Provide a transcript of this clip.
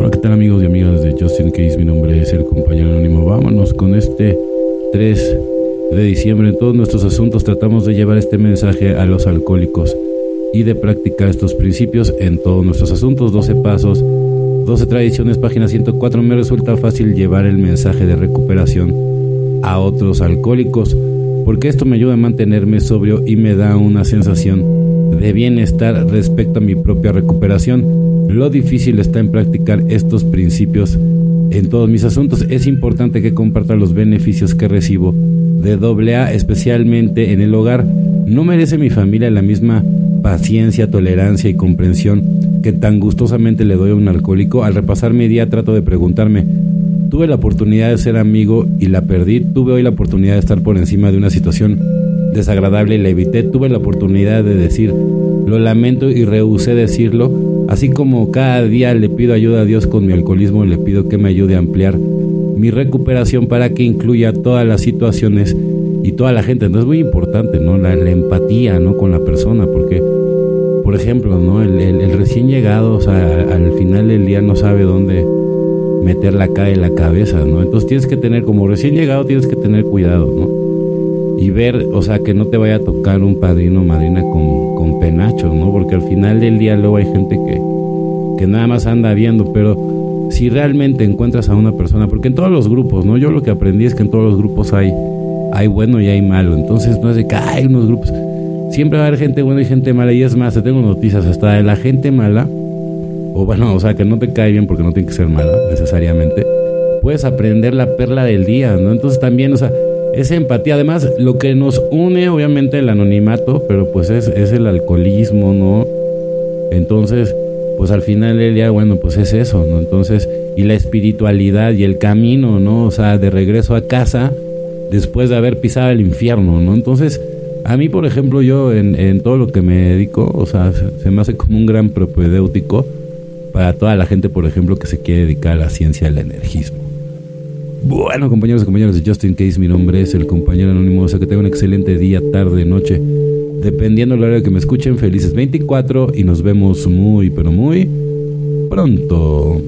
Hola, ¿qué tal amigos y amigas de Justin Case? Mi nombre es el compañero anónimo. Vámonos con este 3 de diciembre. En todos nuestros asuntos tratamos de llevar este mensaje a los alcohólicos y de practicar estos principios en todos nuestros asuntos. 12 pasos, 12 tradiciones, página 104. Me resulta fácil llevar el mensaje de recuperación a otros alcohólicos porque esto me ayuda a mantenerme sobrio y me da una sensación de bienestar respecto a mi propia recuperación. Lo difícil está en practicar estos principios en todos mis asuntos. Es importante que comparta los beneficios que recibo de AA, especialmente en el hogar. No merece mi familia la misma paciencia, tolerancia y comprensión que tan gustosamente le doy a un alcohólico. Al repasar mi día trato de preguntarme, tuve la oportunidad de ser amigo y la perdí, tuve hoy la oportunidad de estar por encima de una situación desagradable y la evité, tuve la oportunidad de decir, lo lamento y rehusé decirlo, Así como cada día le pido ayuda a Dios con mi alcoholismo, le pido que me ayude a ampliar mi recuperación para que incluya todas las situaciones y toda la gente. Entonces es muy importante, ¿no? La, empatía, ¿no? Con la persona, porque, por ejemplo, ¿no? El, recién llegado, o sea, al final del día no sabe dónde meter la cara en la cabeza, ¿no? Entonces tienes que tener, como recién llegado, tienes que tener cuidado, ¿no? Y ver, o sea, que no te vaya a tocar un padrino o madrina con, con ¿no? Porque al final del día luego hay gente que, que nada más anda viendo, pero si realmente encuentras a una persona, porque en todos los grupos, ¿no? Yo lo que aprendí es que en todos los grupos hay, hay bueno y hay malo, entonces no es de que hay unos grupos, siempre va a haber gente buena y gente mala, y es más, te tengo noticias, hasta de la gente mala, o bueno, o sea, que no te cae bien porque no tiene que ser mala necesariamente, puedes aprender la perla del día, ¿no? Entonces también, o sea, esa empatía, además, lo que nos une, obviamente, el anonimato, pero pues es, es el alcoholismo, ¿no? Entonces, pues al final del día, bueno, pues es eso, ¿no? Entonces, y la espiritualidad y el camino, ¿no? O sea, de regreso a casa después de haber pisado el infierno, ¿no? Entonces, a mí, por ejemplo, yo en, todo lo que me dedico, o sea, se, me hace como un gran propedéutico para toda la gente, por ejemplo, que se quiere dedicar a la ciencia del energismo. Bueno, compañeros y compañeras de Justin Case, mi nombre es el compañero anónimo, o sea que tengan un excelente día, tarde, noche dependiendo del horario que me escuchen, felices 24 y nos vemos muy, pero muy pronto.